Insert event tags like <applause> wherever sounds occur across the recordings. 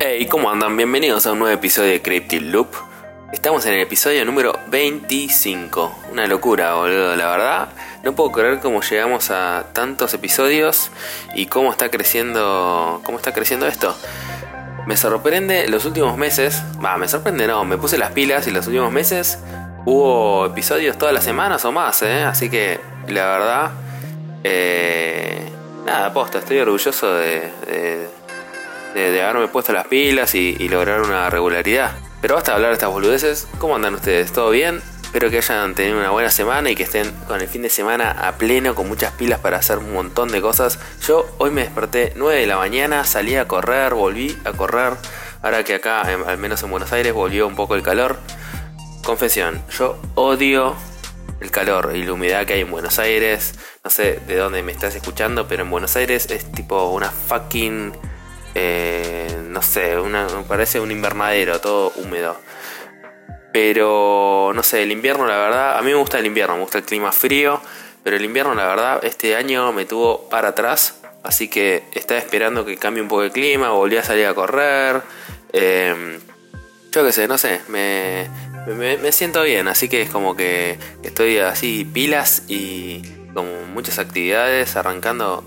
Hey, ¿cómo andan? Bienvenidos a un nuevo episodio de Cryptid Loop. Estamos en el episodio número 25. Una locura, boludo, la verdad. No puedo creer cómo llegamos a tantos episodios y cómo está creciendo, cómo está creciendo esto. Me sorprende los últimos meses, va, me sorprende no, me puse las pilas y los últimos meses hubo episodios todas las semanas o más, ¿eh? Así que la verdad, eh, nada, posta, estoy orgulloso de, de, haberme puesto las pilas y, y lograr una regularidad. Pero basta de hablar de estas boludeces. ¿Cómo andan ustedes? ¿Todo bien? Espero que hayan tenido una buena semana y que estén con el fin de semana a pleno, con muchas pilas para hacer un montón de cosas. Yo hoy me desperté 9 de la mañana, salí a correr, volví a correr. Ahora que acá, al menos en Buenos Aires, volvió un poco el calor. Confesión, yo odio el calor y la humedad que hay en Buenos Aires. No sé de dónde me estás escuchando, pero en Buenos Aires es tipo una fucking... Eh, no sé, una, parece un invernadero, todo húmedo. Pero no sé, el invierno la verdad, a mí me gusta el invierno, me gusta el clima frío, pero el invierno la verdad este año me tuvo para atrás, así que estaba esperando que cambie un poco el clima, volví a salir a correr. Em, yo qué sé, no sé, me, me, siento bien, así que es como que estoy así pilas y con muchas actividades, arrancando,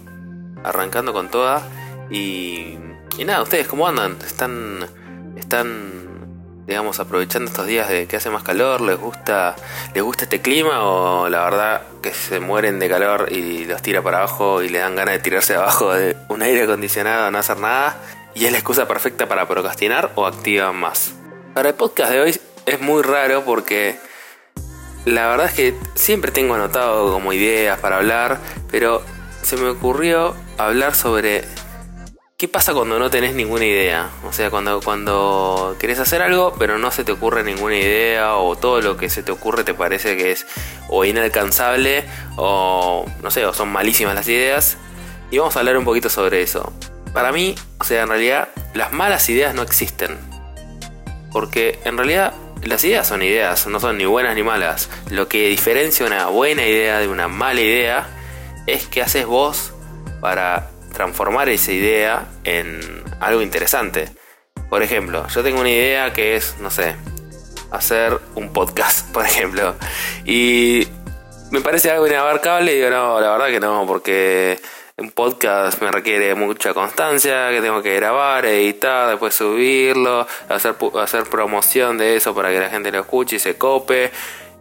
arrancando con toda. Y, y nada, ustedes cómo andan? ¿Están, están digamos, aprovechando estos días de que hace más calor, les gusta, les gusta este clima o la verdad que se mueren de calor y los tira para abajo y le dan ganas de tirarse abajo de un aire acondicionado no hacer nada y es la excusa perfecta para procrastinar o activan más. Para el podcast de hoy es muy raro porque la verdad es que siempre tengo anotado como ideas para hablar, pero se me ocurrió hablar sobre ¿Qué pasa cuando no tenés ninguna idea? O sea, cuando, cuando querés hacer algo, pero no se te ocurre ninguna idea, o todo lo que se te ocurre te parece que es o inalcanzable, o no sé, o son malísimas las ideas. Y vamos a hablar un poquito sobre eso. Para mí, o sea, en realidad, las malas ideas no existen. Porque en realidad las ideas son ideas, no son ni buenas ni malas. Lo que diferencia una buena idea de una mala idea es que haces vos para transformar esa idea en algo interesante. Por ejemplo, yo tengo una idea que es, no sé, hacer un podcast, <laughs> por ejemplo. Y me parece algo inabarcable y digo, no, la verdad que no, porque un podcast me requiere mucha constancia, que tengo que grabar, editar, después subirlo, hacer, hacer promoción de eso para que la gente lo escuche y se cope.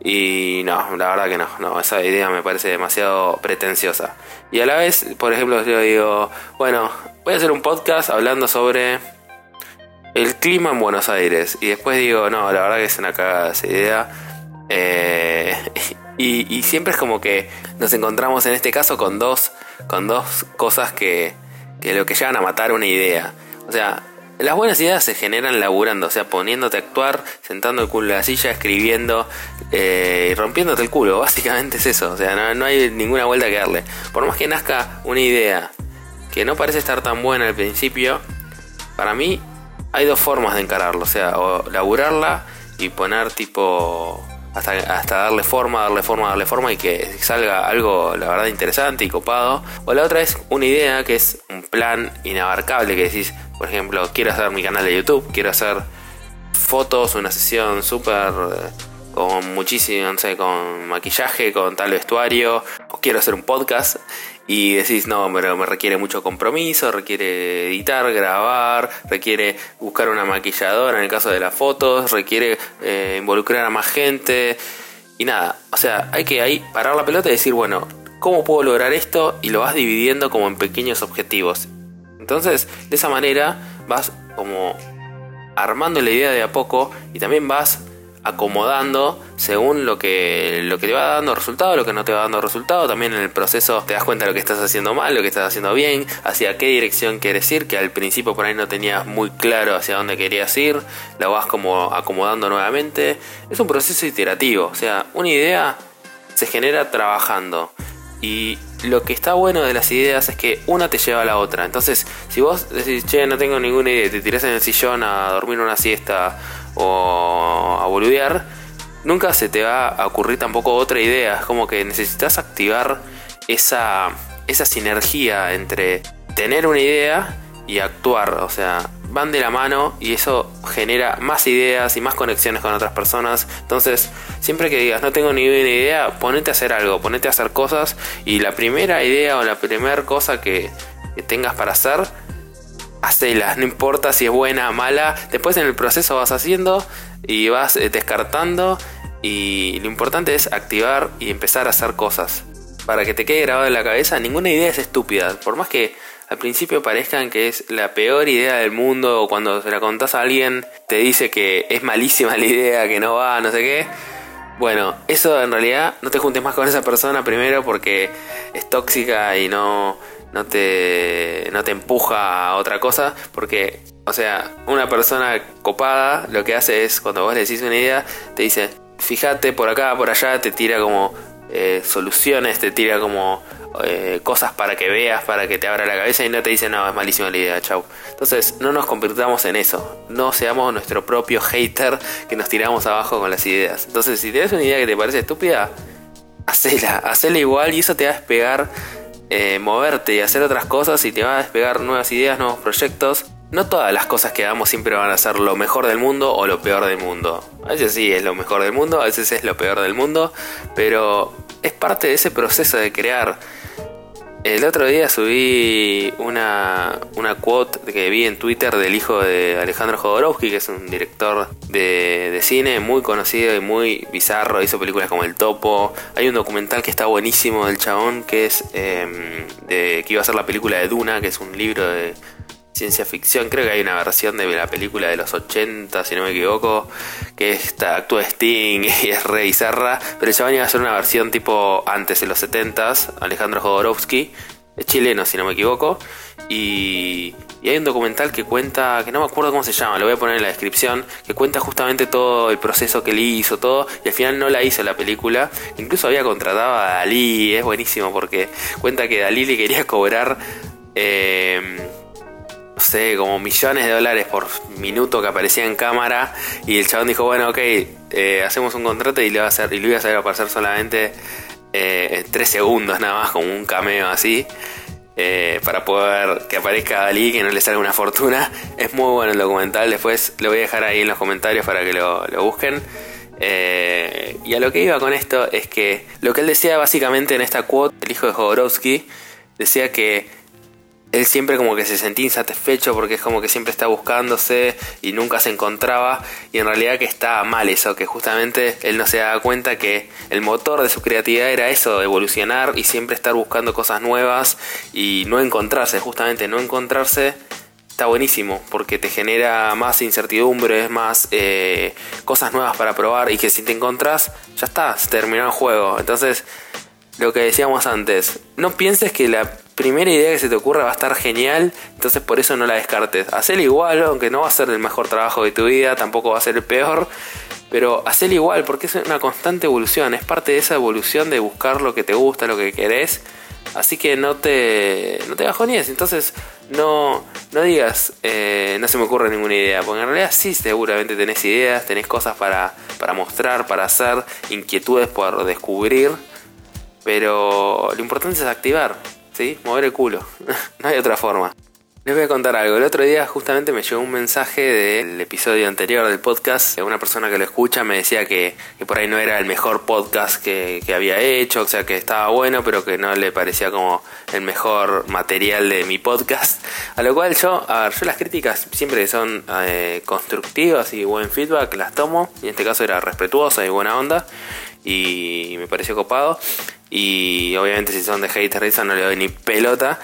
Y no, la verdad que no, no, esa idea me parece demasiado pretenciosa. Y a la vez, por ejemplo, yo digo, bueno, voy a hacer un podcast hablando sobre el clima en Buenos Aires. Y después digo, no, la verdad que es una cagada esa idea. Eh, y, siempre es como que nos encontramos en este caso con dos, con dos cosas que, que lo que llevan a matar una idea. O sea, las buenas ideas se generan laburando, o sea, poniéndote a actuar, sentando el culo en la silla, escribiendo eh, y rompiéndote el culo. <laughs> Básicamente es eso, o sea, no, hay ninguna vuelta que darle. Por más que nazca una idea que no parece estar tan buena al principio, para mí hay dos formas de encararlo, o sea, o laburarla y poner tipo hasta, darle forma, darle forma, darle forma y que salga algo, la verdad, interesante y copado. O la otra es una idea que es un plan inabarcable que decís, por ejemplo, quiero hacer mi canal de YouTube, quiero hacer fotos, una sesión súper eh, con muchísimo, no sé, con maquillaje, con tal vestuario, o quiero hacer un podcast y decís, no, pero me requiere mucho compromiso, requiere editar, grabar, requiere buscar una maquilladora en el caso de las fotos, requiere eh, involucrar a más gente y nada, o sea, hay que ahí parar la pelota y decir, bueno, ¿cómo puedo lograr esto? Y lo vas dividiendo como en pequeños objetivos. Entonces, de esa manera vas como armando la idea de a poco y también vas acomodando según lo que, lo que te va dando resultado, lo que no te va dando resultado. También en el proceso te das cuenta de lo que estás haciendo mal, lo que estás haciendo bien, hacia qué dirección quieres ir, que al principio por ahí no tenías muy claro hacia dónde querías ir, lo vas como acomodando nuevamente. Es un proceso iterativo, o sea, una idea se genera trabajando. Y lo que está bueno de las ideas es que una te lleva a la otra. Entonces, si vos decís, che, no tengo ninguna idea, te tirás en el sillón a dormir una siesta o a boludear, nunca se te va a ocurrir tampoco otra idea. Es como que necesitas activar esa, esa sinergia entre tener una idea y actuar, o sea, van de la mano y eso genera más ideas y más conexiones con otras personas. Entonces, siempre que digas no tengo ni idea, ponete a hacer algo, ponete a hacer cosas y la primera idea o la primera cosa que, tengas para hacer, hacela, no importa si es buena o mala, después en el proceso vas haciendo y vas eh, descartando y lo importante es activar y empezar a hacer cosas. Para que te quede grabado en la cabeza, ninguna idea es estúpida, por más que al principio parezcan que es la peor idea del mundo o cuando se la contás a alguien te dice que es malísima <laughs> la idea, que no va, no sé qué. Bueno, eso en realidad no te juntes más con esa persona primero porque es tóxica y no, no, te, no te empuja a otra cosa. Porque, o sea, una persona copada lo que hace es cuando vos le decís una idea, te dice, fíjate por acá, por allá, te tira como eh, soluciones, te tira como eh, cosas para que veas, para que te abra la cabeza y no te dice, no, es malísima la idea, chau. Entonces, no nos convirtamos en eso. No seamos nuestro propio hater que nos tiramos abajo con las ideas. Entonces, si tienes una idea que te parece estúpida, hacela, hacela igual y eso te va a despegar, eh, moverte y hacer otras cosas y te va a despegar nuevas ideas, nuevos proyectos. No todas las cosas que hagamos siempre van a ser lo mejor del mundo o lo peor del mundo. A veces sí es lo mejor del mundo, a veces es lo peor del mundo, pero es parte de ese proceso de crear. El otro día subí una, una quote que vi en Twitter del hijo de Alejandro Jodorowsky, que es un director de, cine muy conocido y muy bizarro. Hizo películas como El Topo. Hay un documental que está buenísimo del chabón, que es em, de, que iba a ser la película de Duna, que es un libro de ciencia ficción. Creo que hay una versión de la película de los 80, si no me equivoco, que está, actúa Sting <laughs> y es re bizarra. Pero ya iba a ser una versión tipo antes, de los 70s, Alejandro Jodorowsky, es chileno, si no me equivoco. Y, y, hay un documental que cuenta, que no me acuerdo cómo se llama, lo voy a poner en la descripción, que cuenta justamente todo el proceso que él hizo, todo, y al final no la hizo la película. Incluso había contratado a Dalí, es buenísimo porque cuenta que Dalí le quería cobrar... Eh, no sé, como millones de dólares por minuto que aparecía en cámara. Y el chabón dijo, bueno, ok, eh, hacemos un contrato y, le va a hacer, y lo iba a hacer aparecer solamente eh, tres segundos nada más, como un cameo así. Eh, para poder que aparezca Dalí, que no le salga una fortuna. <laughs> Es muy bueno el documental, después lo voy a dejar ahí en los comentarios para que lo, lo busquen. y a lo que iba con esto es que lo que él decía básicamente en esta quote, el hijo de Jodorowsky, decía que él siempre como que se sentía insatisfecho porque es como que siempre está buscándose y nunca se encontraba y en realidad que está mal eso, que justamente él no se daba cuenta que el motor de su creatividad era eso, evolucionar y siempre estar buscando cosas nuevas y no encontrarse, justamente no encontrarse está buenísimo porque te genera más incertidumbre, más eh, cosas nuevas para probar y que si te encontrás ya está, se terminó el juego. Entonces, lo que decíamos antes, no pienses que la primera idea que se te ocurra va a estar genial, entonces por eso no la descartes. Hacelo igual, aunque no va a ser el mejor trabajo de tu vida, tampoco va a ser el peor, pero hacelo igual porque es una constante evolución, es parte de esa evolución de buscar lo que te gusta, lo que querés. Así que no te, no te bajoníes, entonces no, no digas, eh, no se me ocurre ninguna idea, porque en realidad sí, seguramente tenés ideas, tenés cosas para, para mostrar, para hacer, inquietudes por descubrir, pero lo importante es activar, ¿sí? Mover el culo. <laughs> no hay otra forma. Les voy a contar algo. El otro día justamente me llegó un mensaje del episodio anterior del podcast. Una persona que lo escucha me decía que, por ahí no era el mejor podcast que, había hecho, o sea que estaba bueno, pero que no le parecía como el mejor material de mi podcast. A lo cual yo, a ver, yo las críticas siempre son eh, constructivas y buen feedback las tomo. Y en este caso era respetuosa y buena onda. Y me pareció copado. Y obviamente si son de hater risa no le doy ni pelota.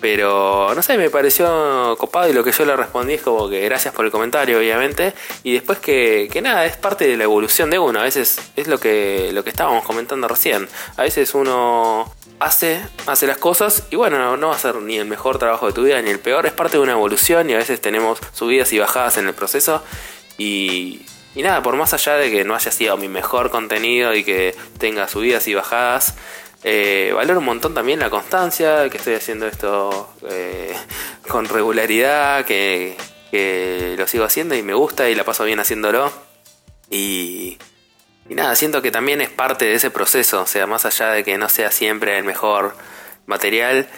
Pero no sé, me pareció copado y lo que yo le respondí es como que gracias por el comentario, obviamente. Y después que, que nada, es parte de la evolución de uno. A veces es lo que, lo que estábamos comentando recién. A veces uno hace, hace las cosas y bueno, no va a ser ni el mejor trabajo de tu vida ni el peor. Es parte de una evolución y a veces tenemos subidas y bajadas en el proceso. Y, y nada, por más allá de que no haya sido mi mejor contenido y que tenga subidas y bajadas, eh, valoro un montón también la constancia, que estoy haciendo esto eh, con regularidad, que, lo sigo haciendo y me gusta y la paso bien haciéndolo. Y, y nada, siento que también es parte de ese proceso, o sea, más allá de que no sea siempre el mejor material,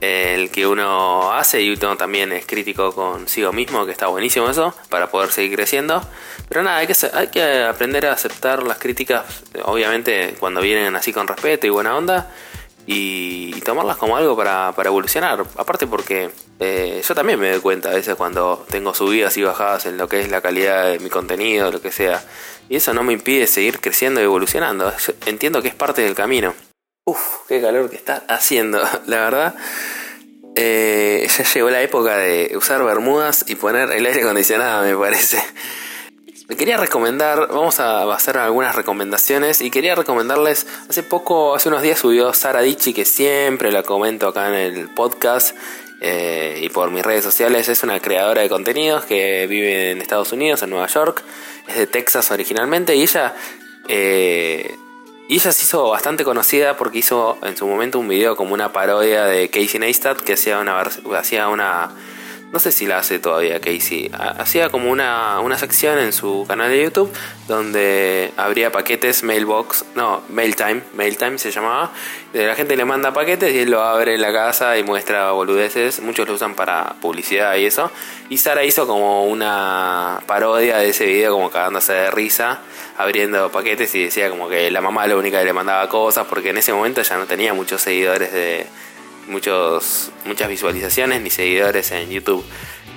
el que uno hace y uno también es crítico consigo mismo, que está buenísimo eso, para poder seguir creciendo. Pero nada, hay que, hay que aprender a aceptar las críticas, obviamente cuando vienen así con respeto y buena onda, y, tomarlas como algo para, evolucionar. Aparte porque eh, yo también me doy cuenta a veces cuando tengo subidas y bajadas en lo que es la calidad de mi contenido, lo que sea. Y eso no me impide seguir creciendo y evolucionando. entiendo que es parte del camino. Uf, qué calor que está haciendo, <laughs> la verdad. Eh, ya llegó la época de usar bermudas y poner el aire acondicionado, me parece. Me quería recomendar, vamos a hacer algunas recomendaciones y quería recomendarles, hace poco, hace unos días subió Sara Dichi, que siempre la comento acá en el podcast eh, y por mis redes sociales, es una creadora de contenidos que vive en Estados Unidos, en Nueva York, es de Texas originalmente y ella... Eh, y ella se hizo bastante conocida porque hizo en su momento un video como una parodia de Casey Neistat que hacía una, hacía una no sé si la hace todavía Casey, hacía como una, una sección en su canal de YouTube donde habría paquetes mailbox, no, mailtime, mailtime se llamaba, la gente le manda paquetes y él lo abre en la casa y muestra boludeces, muchos lo usan para publicidad y eso, y Sara hizo como una parodia de ese video como cagándose de risa, abriendo paquetes y decía como que la mamá la única que le mandaba cosas porque en ese momento ya no tenía muchos seguidores de muchos, muchas visualizaciones ni seguidores en YouTube.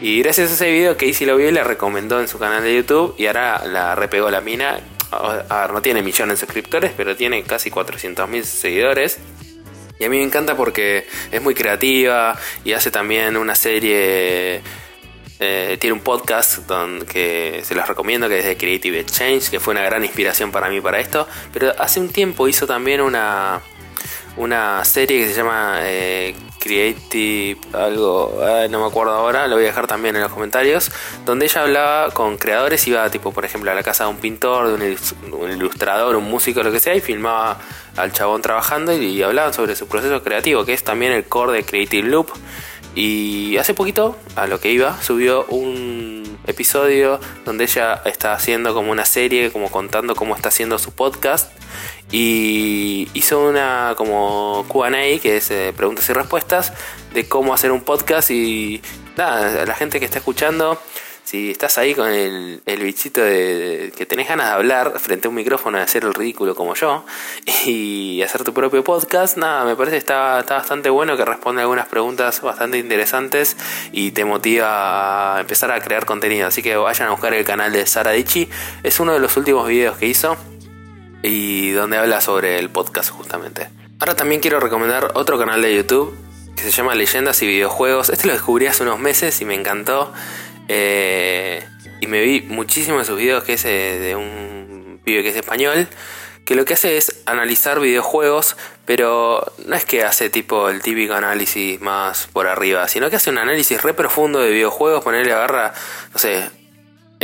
Y gracias a ese video Casey lo vio y le recomendó en su canal de YouTube y ahora la repegó la mina. A ver, no tiene millones de suscriptores, pero tiene casi 400.000 seguidores. Y a mí me encanta porque es muy creativa y hace también una serie eh, tiene un podcast donde, que se los recomiendo que es de Creative Exchange, que fue una gran inspiración para mí para esto. Pero hace un tiempo hizo también una, una serie que se llama eh, Creative algo, no me acuerdo ahora, lo voy a dejar también en los comentarios, donde ella hablaba con creadores, iba tipo por ejemplo a la casa de un pintor, de un, ilustrador, un músico, lo que sea, y filmaba al chabón trabajando y, hablaban sobre su proceso creativo, que es también el core de Creative Loop. Y hace poquito, a lo que iba, subió un episodio donde ella está haciendo como una serie, como contando cómo está haciendo su podcast y hizo una como QA, que es eh, preguntas y respuestas, de cómo hacer un podcast. Y nada, la gente que está escuchando, si estás ahí con el, bichito de, que tenés ganas de hablar frente a un micrófono y hacer el ridículo como yo <laughs> y hacer tu propio podcast, nada, me parece que está, está bastante bueno, que responde algunas preguntas bastante interesantes y te motiva a empezar a crear contenido. Así que vayan a buscar el canal de Sara Dichi, es uno de los últimos videos que hizo y donde habla sobre el podcast justamente. Ahora también quiero recomendar otro canal de YouTube que se llama Leyendas y Videojuegos. Este lo descubrí hace unos meses y me encantó. Eh, y me vi muchísimo de sus videos que es eh, de un pibe que es español. Que lo que hace es analizar videojuegos, pero no es que hace tipo el típico análisis más por arriba, sino que hace un análisis re profundo de videojuegos, ponerle agarra, no sé,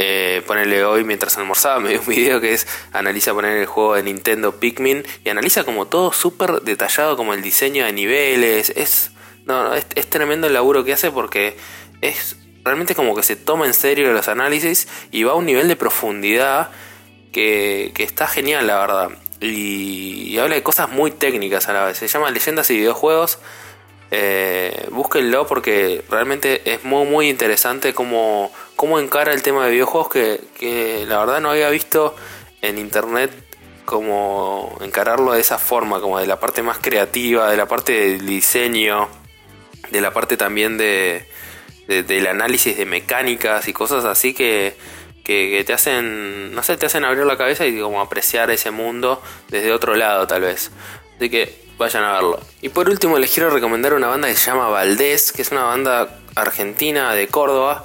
eh, ponerle hoy mientras almorzaba, <laughs> me dio un video que es analiza poner el juego de Nintendo Pikmin y analiza como todo súper detallado, como el diseño de niveles. Es, no, es, tremendo el laburo que hace porque es realmente como que se toma en serio los análisis y va a un nivel de profundidad que, está genial, la verdad. Y, habla de cosas muy técnicas a la vez. Se llama Leyendas y Videojuegos. Eh, búsquenlo porque realmente es muy muy interesante cómo, cómo encara el tema de videojuegos que, la verdad no había visto en internet como encararlo de esa forma, como de la parte más creativa, de la parte del diseño, de la parte también de, del análisis de mecánicas y cosas así que, que, te hacen, no sé, te hacen abrir la cabeza y como apreciar ese mundo desde otro lado tal vez. Así que vayan a verlo. Y por último les quiero recomendar una banda que se llama Valdés, que es una banda argentina de Córdoba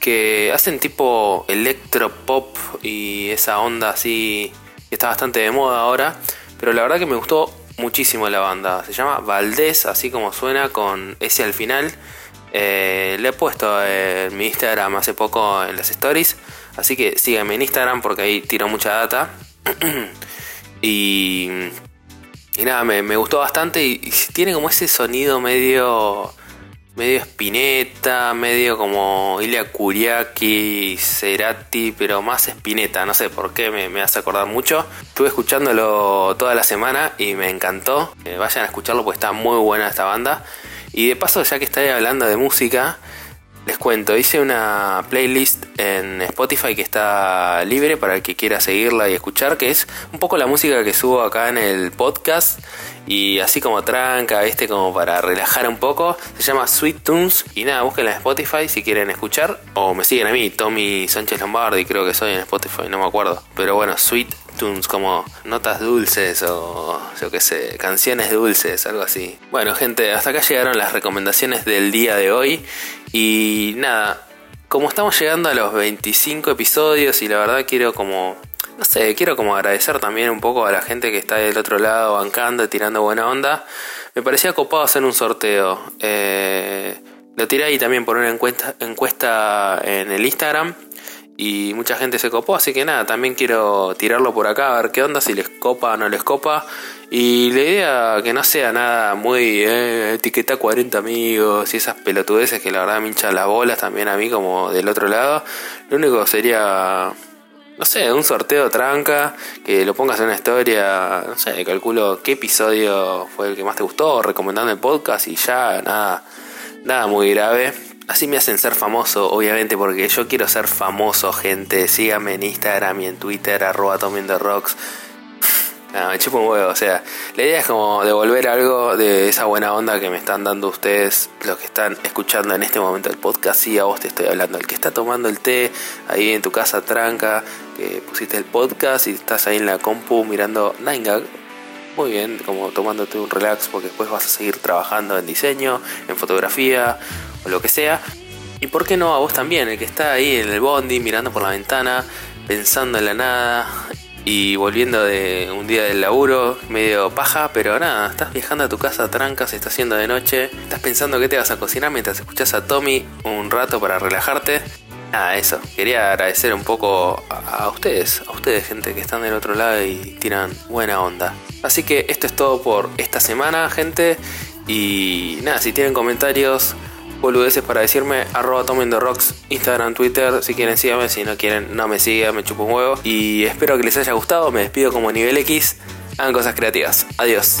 que hacen tipo electropop y esa onda así que está bastante de moda ahora. Pero la verdad que me gustó muchísimo la banda. Se llama Valdés, así como suena con ese al final. Eh, le he puesto en mi Instagram hace poco en las stories. Así que síganme en Instagram porque ahí tiro mucha data. <clears throat> y, y nada, me, gustó bastante. y tiene como ese sonido medio medio Spinetta, medio como Ilya Kuriaki, Cerati, pero más Spinetta, no sé por qué, me, hace acordar mucho. Estuve escuchándolo toda la semana y me encantó. Eh, vayan a escucharlo porque está muy buena esta banda. Y de paso, ya que estoy hablando de música, les cuento, hice una playlist en Spotify que está libre para el que quiera seguirla y escuchar, que es un poco la música que subo acá en el podcast y así como tranca, este como para relajar un poco. Se llama Sweet Tunes y nada, búsquenla en Spotify si quieren escuchar o me siguen a mí, Tommy Sánchez Lombardi, creo que soy en Spotify, no me acuerdo. Pero bueno, Sweet Tunes como notas dulces o yo qué sé, canciones dulces, algo así. Bueno, gente, hasta acá llegaron las recomendaciones del día de hoy y nada, como estamos llegando a los 25 episodios y la verdad quiero como, no sé, quiero como agradecer también un poco a la gente que está del otro lado bancando, tirando buena onda. Me parecía copado hacer un sorteo. Eh, lo tiré ahí también por una encuesta, encuesta en el Instagram y mucha gente se copó, así que nada, también quiero tirarlo por acá a ver qué onda, si les copa o no les copa. Y la idea que no sea nada muy eh, etiqueta 40 amigos y esas pelotudeces que la verdad me hinchan las bolas también a mí como del otro lado. Lo único sería, no sé, un sorteo tranca, que lo pongas en una historia, no sé, calculo qué episodio fue el que más te gustó, recomendando el podcast y ya, nada, nada muy grave. Así me hacen ser famoso, obviamente, porque yo quiero ser famoso, gente. Síganme en Instagram y en Twitter, arroba Rocks. No, me chupo un huevo, o sea, la idea es como devolver algo de esa buena onda que me están dando ustedes, los que están escuchando en este momento el podcast, sí, a vos te estoy hablando, el que está tomando el té ahí en tu casa tranca, que pusiste el podcast y estás ahí en la compu mirando Nine muy bien, como tomándote un relax porque después vas a seguir trabajando en diseño, en fotografía o lo que sea. Y por qué no a vos también, el que está ahí en el bondi mirando por la ventana, pensando en la nada y volviendo de un día del laburo, medio paja, pero nada, estás viajando a tu casa tranca, se está haciendo de noche, estás pensando que te vas a cocinar mientras escuchas a Tommy un rato para relajarte. Nada, eso, quería agradecer un poco a, ustedes, a ustedes gente que están del otro lado y tiran buena onda. Así que esto es todo por esta semana, gente. Y nada, si tienen comentarios, boludeces para decirme, arroba Rocks, Instagram, Twitter, si quieren síganme, si no quieren no me sigan, me chupo un huevo. Y espero que les haya gustado, me despido como nivel X, hagan cosas creativas. Adiós.